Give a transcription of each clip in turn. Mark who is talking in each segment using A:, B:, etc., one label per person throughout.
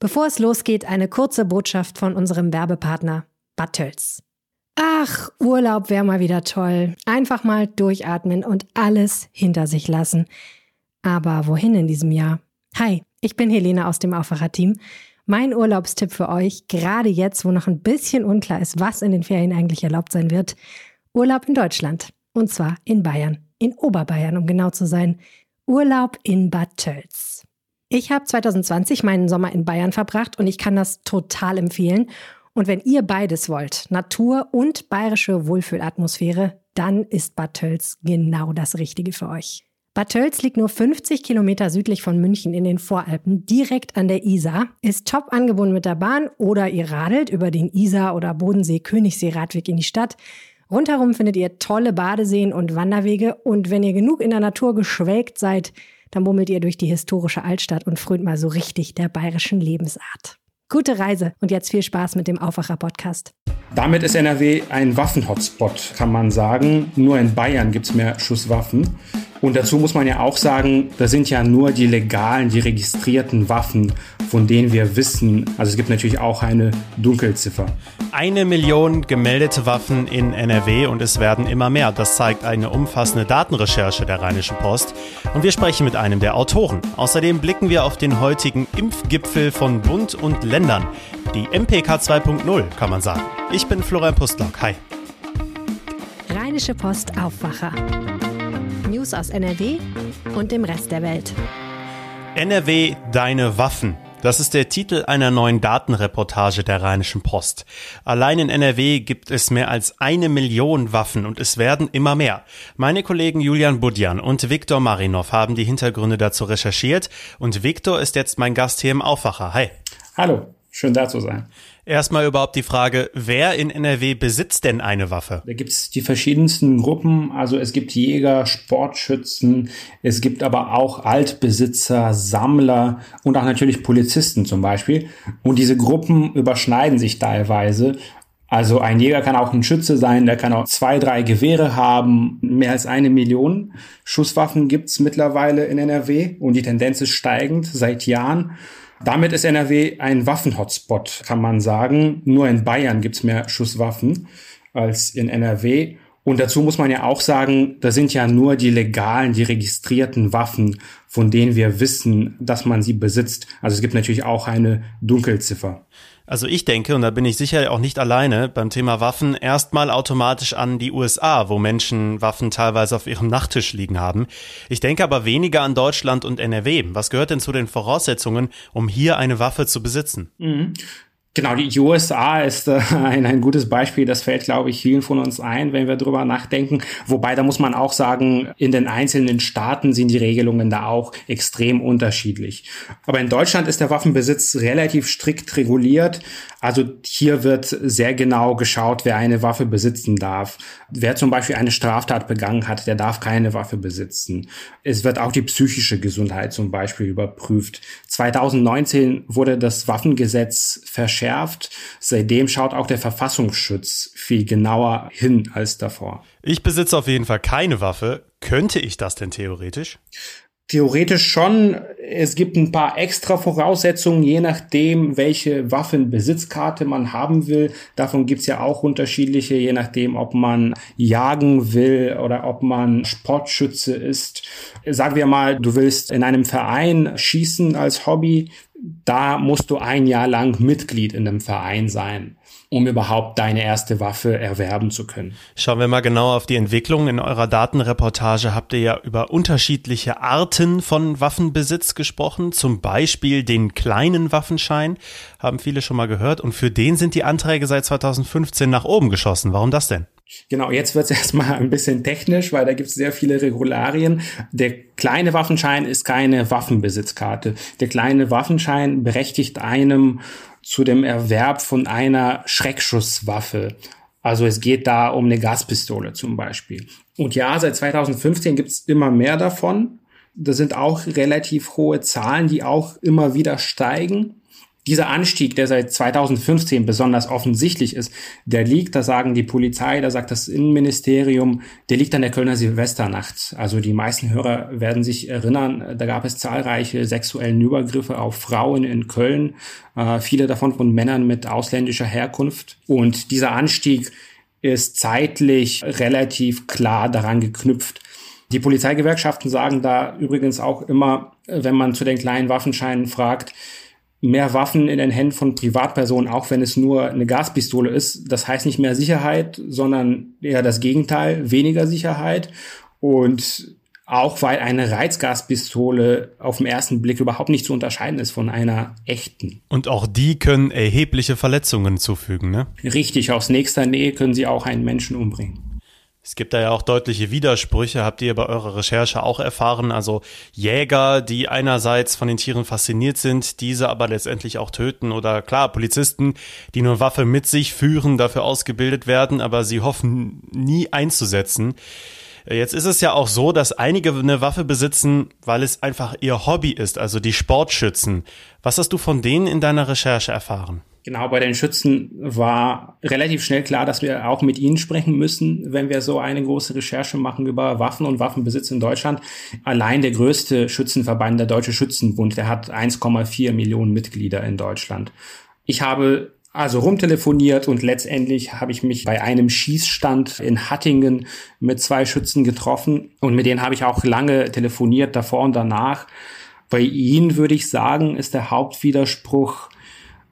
A: Bevor es losgeht, eine kurze Botschaft von unserem Werbepartner Battels. Ach, Urlaub wäre mal wieder toll. Einfach mal durchatmen und alles hinter sich lassen. Aber wohin in diesem Jahr? Hi, ich bin Helene aus dem Aufwacher-Team. Mein Urlaubstipp für euch, gerade jetzt, wo noch ein bisschen unklar ist, was in den Ferien eigentlich erlaubt sein wird, Urlaub in Deutschland. Und zwar in Bayern. In Oberbayern, um genau zu sein. Urlaub in Bad Tölz. Ich habe 2020 meinen Sommer in Bayern verbracht und ich kann das total empfehlen. Und wenn ihr beides wollt, Natur und bayerische Wohlfühlatmosphäre, dann ist Bad Tölz genau das Richtige für euch. Bad Tölz liegt nur 50 Kilometer südlich von München in den Voralpen, direkt an der Isar, ist top angebunden mit der Bahn oder ihr radelt über den Isar- oder Bodensee-Königssee-Radweg in die Stadt. Rundherum findet ihr tolle Badeseen und Wanderwege und wenn ihr genug in der Natur geschwelgt seid, dann bummelt ihr durch die historische Altstadt und frönt mal so richtig der bayerischen Lebensart. Gute Reise und jetzt viel Spaß mit dem Aufwacher-Podcast.
B: Damit ist NRW ein Waffenhotspot, kann man sagen. Nur in Bayern gibt es mehr Schusswaffen. Und dazu muss man ja auch sagen, das sind ja nur die legalen, die registrierten Waffen, von denen wir wissen. Also es gibt natürlich auch eine Dunkelziffer.
C: Eine Million gemeldete Waffen in NRW und es werden immer mehr. Das zeigt eine umfassende Datenrecherche der Rheinischen Post. Und wir sprechen mit einem der Autoren. Außerdem blicken wir auf den heutigen Impfgipfel von Bund und Ländern. Die MPK 2.0 kann man sagen. Ich bin Florian Pustlock. Hi.
A: Rheinische Post Aufwacher. News aus NRW und dem Rest der Welt.
C: NRW, deine Waffen. Das ist der Titel einer neuen Datenreportage der Rheinischen Post. Allein in NRW gibt es mehr als eine Million Waffen und es werden immer mehr. Meine Kollegen Julian Budjan und Viktor Marinov haben die Hintergründe dazu recherchiert und Viktor ist jetzt mein Gast hier im Aufwacher. Hi.
B: Hallo, schön da zu sein.
C: Erstmal überhaupt die Frage, wer in NRW besitzt denn eine Waffe?
B: Da gibt es die verschiedensten Gruppen. Also es gibt Jäger, Sportschützen, es gibt aber auch Altbesitzer, Sammler und auch natürlich Polizisten zum Beispiel. Und diese Gruppen überschneiden sich teilweise. Also ein Jäger kann auch ein Schütze sein, der kann auch zwei, drei Gewehre haben. Mehr als eine Million Schusswaffen gibt's mittlerweile in NRW und die Tendenz ist steigend seit Jahren. Damit ist NRW ein Waffenhotspot, kann man sagen. Nur in Bayern gibt's mehr Schusswaffen als in NRW. Und dazu muss man ja auch sagen, das sind ja nur die legalen, die registrierten Waffen, von denen wir wissen, dass man sie besitzt. Also es gibt natürlich auch eine Dunkelziffer.
C: Also ich denke, und da bin ich sicher auch nicht alleine beim Thema Waffen, erstmal automatisch an die USA, wo Menschen Waffen teilweise auf ihrem Nachttisch liegen haben. Ich denke aber weniger an Deutschland und NRW. Was gehört denn zu den Voraussetzungen, um hier eine Waffe zu besitzen?
B: Mhm. Genau, die USA ist äh, ein, ein gutes Beispiel. Das fällt, glaube ich, vielen von uns ein, wenn wir drüber nachdenken. Wobei, da muss man auch sagen, in den einzelnen Staaten sind die Regelungen da auch extrem unterschiedlich. Aber in Deutschland ist der Waffenbesitz relativ strikt reguliert. Also hier wird sehr genau geschaut, wer eine Waffe besitzen darf. Wer zum Beispiel eine Straftat begangen hat, der darf keine Waffe besitzen. Es wird auch die psychische Gesundheit zum Beispiel überprüft. 2019 wurde das Waffengesetz verschärft. Seitdem schaut auch der Verfassungsschutz viel genauer hin als davor.
C: Ich besitze auf jeden Fall keine Waffe. Könnte ich das denn theoretisch?
B: Theoretisch schon. Es gibt ein paar extra Voraussetzungen, je nachdem, welche Waffenbesitzkarte man haben will. Davon gibt's ja auch unterschiedliche, je nachdem, ob man jagen will oder ob man Sportschütze ist. Sagen wir mal, du willst in einem Verein schießen als Hobby, da musst du ein Jahr lang Mitglied in einem Verein sein, um überhaupt deine erste Waffe erwerben zu können.
C: Schauen wir mal genau auf die Entwicklung. In eurer Datenreportage habt ihr ja über unterschiedliche Arten von Waffenbesitz gesprochen, zum Beispiel den kleinen Waffenschein, haben viele schon mal gehört, und für den sind die Anträge seit 2015 nach oben geschossen. Warum das denn?
B: Genau, jetzt wird es erstmal ein bisschen technisch, weil da gibt es sehr viele Regularien. Der kleine Waffenschein ist keine Waffenbesitzkarte. Der kleine Waffenschein berechtigt einem zu dem Erwerb von einer Schreckschusswaffe. Also es geht da um eine Gaspistole zum Beispiel. Und ja, seit 2015 gibt es immer mehr davon. Das sind auch relativ hohe Zahlen, die auch immer wieder steigen. Dieser Anstieg, der seit 2015 besonders offensichtlich ist, der liegt, da sagen die Polizei, da sagt das Innenministerium, der liegt an der Kölner Silvesternacht. Also die meisten Hörer werden sich erinnern, da gab es zahlreiche sexuellen Übergriffe auf Frauen in Köln, äh, viele davon von Männern mit ausländischer Herkunft. Und dieser Anstieg ist zeitlich relativ klar daran geknüpft. Die Polizeigewerkschaften sagen da übrigens auch immer, wenn man zu den kleinen Waffenscheinen fragt, mehr Waffen in den Händen von Privatpersonen, auch wenn es nur eine Gaspistole ist. Das heißt nicht mehr Sicherheit, sondern eher das Gegenteil, weniger Sicherheit. Und auch weil eine Reizgaspistole auf den ersten Blick überhaupt nicht zu unterscheiden ist von einer echten.
C: Und auch die können erhebliche Verletzungen zufügen, ne?
B: Richtig, aus nächster Nähe können sie auch einen Menschen umbringen.
C: Es gibt da ja auch deutliche Widersprüche, habt ihr bei eurer Recherche auch erfahren. Also Jäger, die einerseits von den Tieren fasziniert sind, diese aber letztendlich auch töten. Oder klar, Polizisten, die nur Waffe mit sich führen, dafür ausgebildet werden, aber sie hoffen nie einzusetzen. Jetzt ist es ja auch so, dass einige eine Waffe besitzen, weil es einfach ihr Hobby ist, also die Sportschützen. Was hast du von denen in deiner Recherche erfahren?
B: Genau, bei den Schützen war relativ schnell klar, dass wir auch mit ihnen sprechen müssen, wenn wir so eine große Recherche machen über Waffen und Waffenbesitz in Deutschland. Allein der größte Schützenverband, der Deutsche Schützenbund, der hat 1,4 Millionen Mitglieder in Deutschland. Ich habe also rumtelefoniert und letztendlich habe ich mich bei einem Schießstand in Hattingen mit zwei Schützen getroffen und mit denen habe ich auch lange telefoniert, davor und danach. Bei ihnen würde ich sagen, ist der Hauptwiderspruch,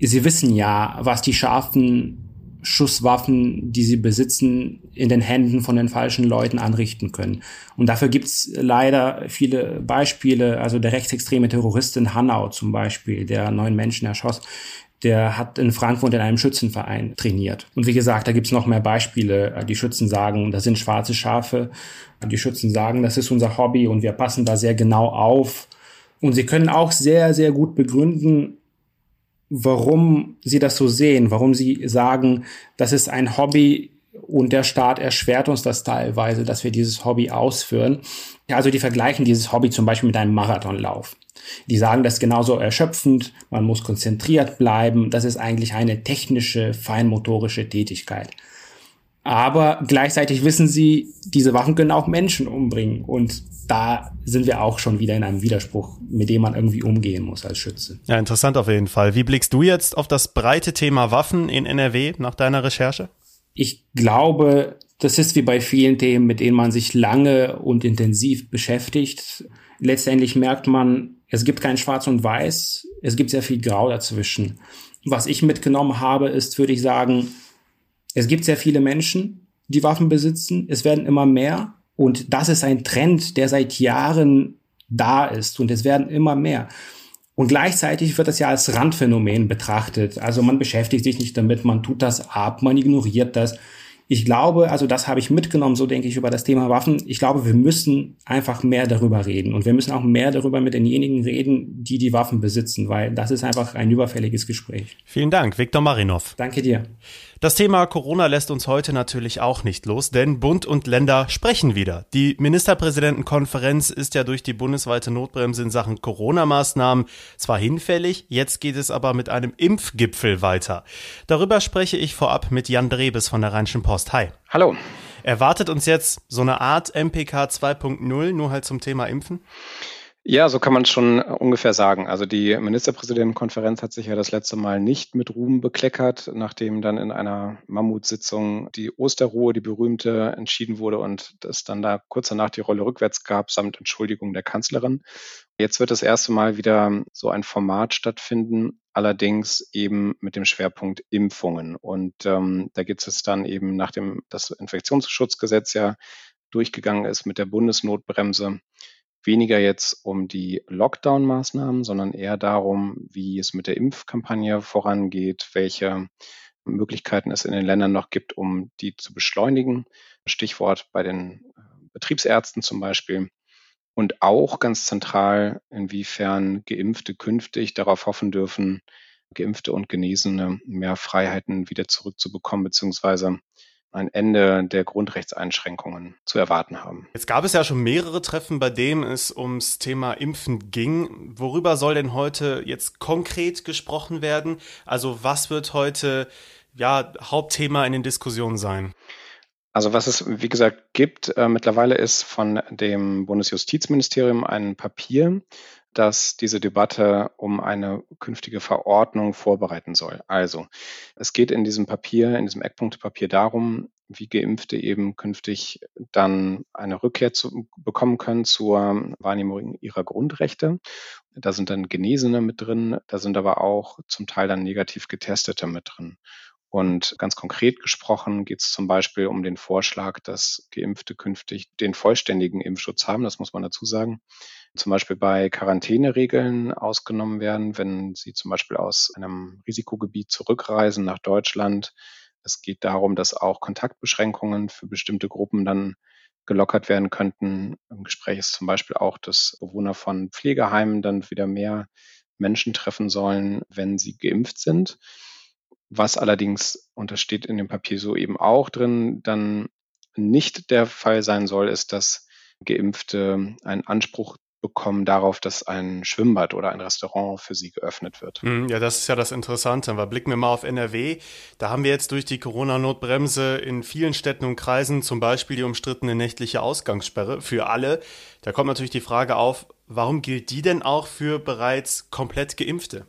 B: Sie wissen ja, was die scharfen Schusswaffen, die sie besitzen, in den Händen von den falschen Leuten anrichten können. Und dafür gibt's leider viele Beispiele. Also der rechtsextreme Terrorist in Hanau zum Beispiel, der neun Menschen erschoss, der hat in Frankfurt in einem Schützenverein trainiert. Und wie gesagt, da gibt's noch mehr Beispiele. Die Schützen sagen, das sind schwarze Schafe. Die Schützen sagen, das ist unser Hobby und wir passen da sehr genau auf. Und sie können auch sehr, sehr gut begründen, warum sie das so sehen, warum sie sagen, das ist ein Hobby und der Staat erschwert uns das teilweise, dass wir dieses Hobby ausführen. Ja, also die vergleichen dieses Hobby zum Beispiel mit einem Marathonlauf. Die sagen das genauso erschöpfend, man muss konzentriert bleiben, das ist eigentlich eine technische, feinmotorische Tätigkeit. Aber gleichzeitig wissen sie, diese Waffen können auch Menschen umbringen. Und da sind wir auch schon wieder in einem Widerspruch, mit dem man irgendwie umgehen muss als Schütze.
C: Ja, interessant auf jeden Fall. Wie blickst du jetzt auf das breite Thema Waffen in NRW nach deiner Recherche?
B: Ich glaube, das ist wie bei vielen Themen, mit denen man sich lange und intensiv beschäftigt. Letztendlich merkt man, es gibt kein Schwarz und Weiß, es gibt sehr viel Grau dazwischen. Was ich mitgenommen habe, ist, würde ich sagen, es gibt sehr viele Menschen, die Waffen besitzen. Es werden immer mehr. Und das ist ein Trend, der seit Jahren da ist. Und es werden immer mehr. Und gleichzeitig wird das ja als Randphänomen betrachtet. Also man beschäftigt sich nicht damit, man tut das ab, man ignoriert das. Ich glaube, also das habe ich mitgenommen, so denke ich über das Thema Waffen. Ich glaube, wir müssen einfach mehr darüber reden und wir müssen auch mehr darüber mit denjenigen reden, die die Waffen besitzen, weil das ist einfach ein überfälliges Gespräch.
C: Vielen Dank, Viktor Marinov.
B: Danke dir.
C: Das Thema Corona lässt uns heute natürlich auch nicht los, denn Bund und Länder sprechen wieder. Die Ministerpräsidentenkonferenz ist ja durch die bundesweite Notbremse in Sachen Corona-Maßnahmen zwar hinfällig, jetzt geht es aber mit einem Impfgipfel weiter. Darüber spreche ich vorab mit Jan Drebes von der Rheinischen Post. Hi.
D: Hallo.
C: Erwartet uns jetzt so eine Art MPK 2.0, nur halt zum Thema Impfen?
D: Ja, so kann man schon ungefähr sagen. Also die Ministerpräsidentenkonferenz hat sich ja das letzte Mal nicht mit Ruhm bekleckert, nachdem dann in einer Mammutsitzung die Osterruhe, die berühmte, entschieden wurde und es dann da kurz danach die Rolle rückwärts gab, samt Entschuldigung der Kanzlerin. Jetzt wird das erste Mal wieder so ein Format stattfinden, allerdings eben mit dem Schwerpunkt Impfungen. Und ähm, da geht es dann eben, nachdem das Infektionsschutzgesetz ja durchgegangen ist mit der Bundesnotbremse, weniger jetzt um die Lockdown-Maßnahmen, sondern eher darum, wie es mit der Impfkampagne vorangeht, welche Möglichkeiten es in den Ländern noch gibt, um die zu beschleunigen. Stichwort bei den äh, Betriebsärzten zum Beispiel. Und auch ganz zentral, inwiefern Geimpfte künftig darauf hoffen dürfen, Geimpfte und Genesene mehr Freiheiten wieder zurückzubekommen, beziehungsweise ein Ende der Grundrechtseinschränkungen zu erwarten haben.
C: Jetzt gab es ja schon mehrere Treffen, bei denen es ums Thema Impfen ging. Worüber soll denn heute jetzt konkret gesprochen werden? Also was wird heute ja Hauptthema in den Diskussionen sein?
D: Also was es, wie gesagt, gibt, äh, mittlerweile ist von dem Bundesjustizministerium ein Papier, das diese Debatte um eine künftige Verordnung vorbereiten soll. Also es geht in diesem Papier, in diesem Eckpunktepapier darum, wie Geimpfte eben künftig dann eine Rückkehr zu, bekommen können zur Wahrnehmung ihrer Grundrechte. Da sind dann Genesene mit drin, da sind aber auch zum Teil dann negativ Getestete mit drin. Und ganz konkret gesprochen geht es zum Beispiel um den Vorschlag, dass Geimpfte künftig den vollständigen Impfschutz haben. Das muss man dazu sagen. Zum Beispiel bei Quarantäneregeln ausgenommen werden, wenn sie zum Beispiel aus einem Risikogebiet zurückreisen nach Deutschland. Es geht darum, dass auch Kontaktbeschränkungen für bestimmte Gruppen dann gelockert werden könnten. Im Gespräch ist zum Beispiel auch, dass Bewohner von Pflegeheimen dann wieder mehr Menschen treffen sollen, wenn sie geimpft sind. Was allerdings, und das steht in dem Papier so eben auch drin, dann nicht der Fall sein soll, ist, dass Geimpfte einen Anspruch bekommen darauf, dass ein Schwimmbad oder ein Restaurant für sie geöffnet wird.
C: Hm, ja, das ist ja das Interessante. Aber blicken wir mal auf NRW. Da haben wir jetzt durch die Corona-Notbremse in vielen Städten und Kreisen zum Beispiel die umstrittene nächtliche Ausgangssperre für alle. Da kommt natürlich die Frage auf, warum gilt die denn auch für bereits komplett Geimpfte?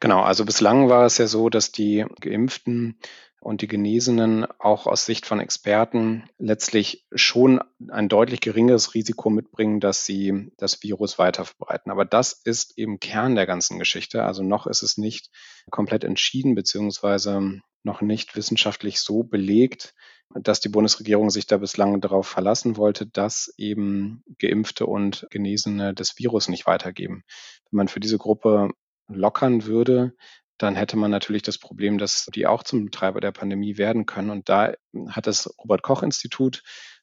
D: Genau, also bislang war es ja so, dass die Geimpften und die Genesenen auch aus Sicht von Experten letztlich schon ein deutlich geringeres Risiko mitbringen, dass sie das Virus weiter verbreiten. Aber das ist eben Kern der ganzen Geschichte. Also noch ist es nicht komplett entschieden, beziehungsweise noch nicht wissenschaftlich so belegt, dass die Bundesregierung sich da bislang darauf verlassen wollte, dass eben Geimpfte und Genesene das Virus nicht weitergeben. Wenn man für diese Gruppe lockern würde, dann hätte man natürlich das Problem, dass die auch zum Treiber der Pandemie werden können. Und da hat das Robert Koch Institut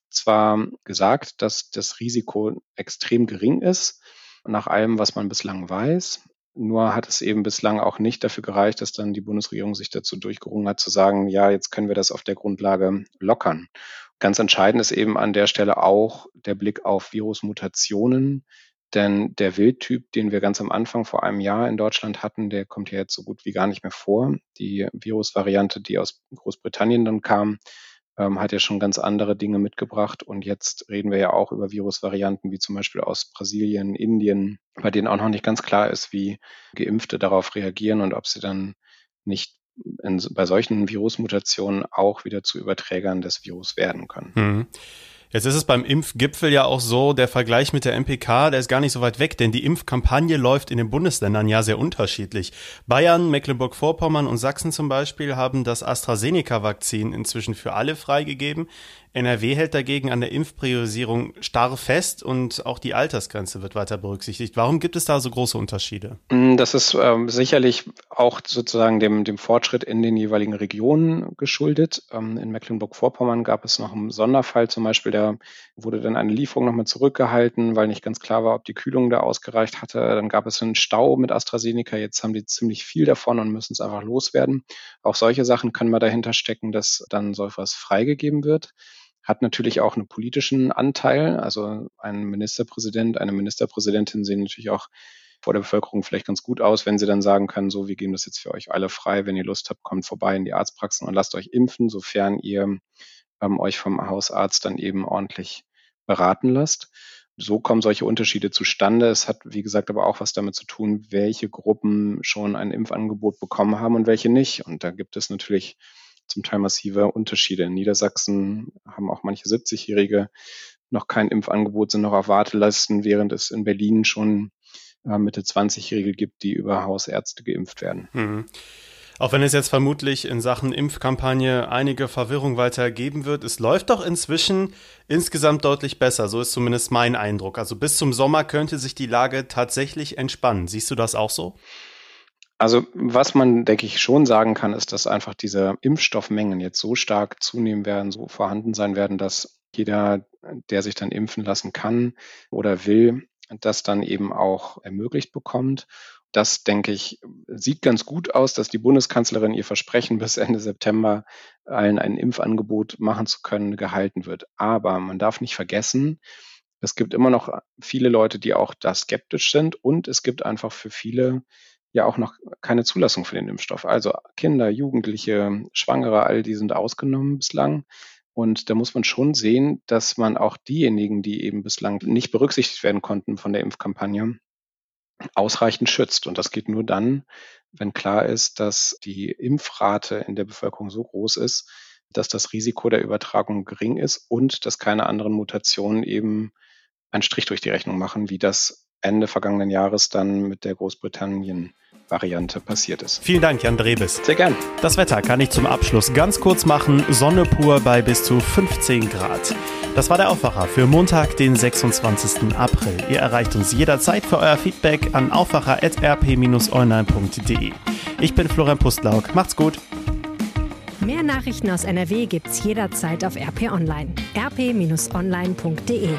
D: zwar gesagt, dass das Risiko extrem gering ist, nach allem, was man bislang weiß. Nur hat es eben bislang auch nicht dafür gereicht, dass dann die Bundesregierung sich dazu durchgerungen hat, zu sagen, ja, jetzt können wir das auf der Grundlage lockern. Ganz entscheidend ist eben an der Stelle auch der Blick auf Virusmutationen, denn der Wildtyp, den wir ganz am Anfang vor einem Jahr in Deutschland hatten, der kommt ja jetzt so gut wie gar nicht mehr vor. Die Virusvariante, die aus Großbritannien dann kam, ähm, hat ja schon ganz andere Dinge mitgebracht. Und jetzt reden wir ja auch über Virusvarianten wie zum Beispiel aus Brasilien, Indien, bei denen auch noch nicht ganz klar ist, wie Geimpfte darauf reagieren und ob sie dann nicht in, bei solchen Virusmutationen auch wieder zu Überträgern des Virus werden können. Mhm.
C: Jetzt ist es beim Impfgipfel ja auch so, der Vergleich mit der MPK, der ist gar nicht so weit weg, denn die Impfkampagne läuft in den Bundesländern ja sehr unterschiedlich. Bayern, Mecklenburg-Vorpommern und Sachsen zum Beispiel haben das AstraZeneca-Vakzin inzwischen für alle freigegeben. NRW hält dagegen an der Impfpriorisierung starr fest und auch die Altersgrenze wird weiter berücksichtigt. Warum gibt es da so große Unterschiede?
D: Mm, das ist ähm, sicherlich auch sozusagen dem, dem Fortschritt in den jeweiligen Regionen geschuldet. Ähm, in Mecklenburg-Vorpommern gab es noch einen Sonderfall zum Beispiel, wurde dann eine Lieferung nochmal zurückgehalten, weil nicht ganz klar war, ob die Kühlung da ausgereicht hatte. Dann gab es einen Stau mit AstraZeneca. Jetzt haben die ziemlich viel davon und müssen es einfach loswerden. Auch solche Sachen können wir dahinter stecken, dass dann so etwas freigegeben wird hat natürlich auch einen politischen Anteil. Also ein Ministerpräsident, eine Ministerpräsidentin sehen natürlich auch vor der Bevölkerung vielleicht ganz gut aus, wenn sie dann sagen können, so, wir geben das jetzt für euch alle frei. Wenn ihr Lust habt, kommt vorbei in die Arztpraxen und lasst euch impfen, sofern ihr ähm, euch vom Hausarzt dann eben ordentlich beraten lasst. So kommen solche Unterschiede zustande. Es hat, wie gesagt, aber auch was damit zu tun, welche Gruppen schon ein Impfangebot bekommen haben und welche nicht. Und da gibt es natürlich zum Teil massive Unterschiede. In Niedersachsen haben auch manche 70-Jährige noch kein Impfangebot, sind noch auf Wartelisten, während es in Berlin schon äh, Mitte 20-Jährige gibt, die über Hausärzte geimpft werden. Mhm.
C: Auch wenn es jetzt vermutlich in Sachen Impfkampagne einige Verwirrung weiter geben wird, es läuft doch inzwischen insgesamt deutlich besser. So ist zumindest mein Eindruck. Also bis zum Sommer könnte sich die Lage tatsächlich entspannen. Siehst du das auch so?
D: Also was man, denke ich, schon sagen kann, ist, dass einfach diese Impfstoffmengen jetzt so stark zunehmen werden, so vorhanden sein werden, dass jeder, der sich dann impfen lassen kann oder will, das dann eben auch ermöglicht bekommt. Das, denke ich, sieht ganz gut aus, dass die Bundeskanzlerin ihr Versprechen bis Ende September allen ein Impfangebot machen zu können, gehalten wird. Aber man darf nicht vergessen, es gibt immer noch viele Leute, die auch da skeptisch sind und es gibt einfach für viele ja auch noch keine Zulassung für den Impfstoff. Also Kinder, Jugendliche, Schwangere, all die sind ausgenommen bislang. Und da muss man schon sehen, dass man auch diejenigen, die eben bislang nicht berücksichtigt werden konnten von der Impfkampagne, ausreichend schützt. Und das geht nur dann, wenn klar ist, dass die Impfrate in der Bevölkerung so groß ist, dass das Risiko der Übertragung gering ist und dass keine anderen Mutationen eben einen Strich durch die Rechnung machen, wie das Ende vergangenen Jahres dann mit der Großbritannien Variante passiert ist.
C: Vielen Dank, Jan Drebes.
D: Sehr gern.
C: Das Wetter kann ich zum Abschluss ganz kurz machen. Sonne pur bei bis zu 15 Grad. Das war der Aufwacher für Montag, den 26. April. Ihr erreicht uns jederzeit für euer Feedback an aufwacher.rp-online.de. Ich bin Florian Pustlauk. Macht's gut.
A: Mehr Nachrichten aus NRW gibt's jederzeit auf RP Online. rp-online.de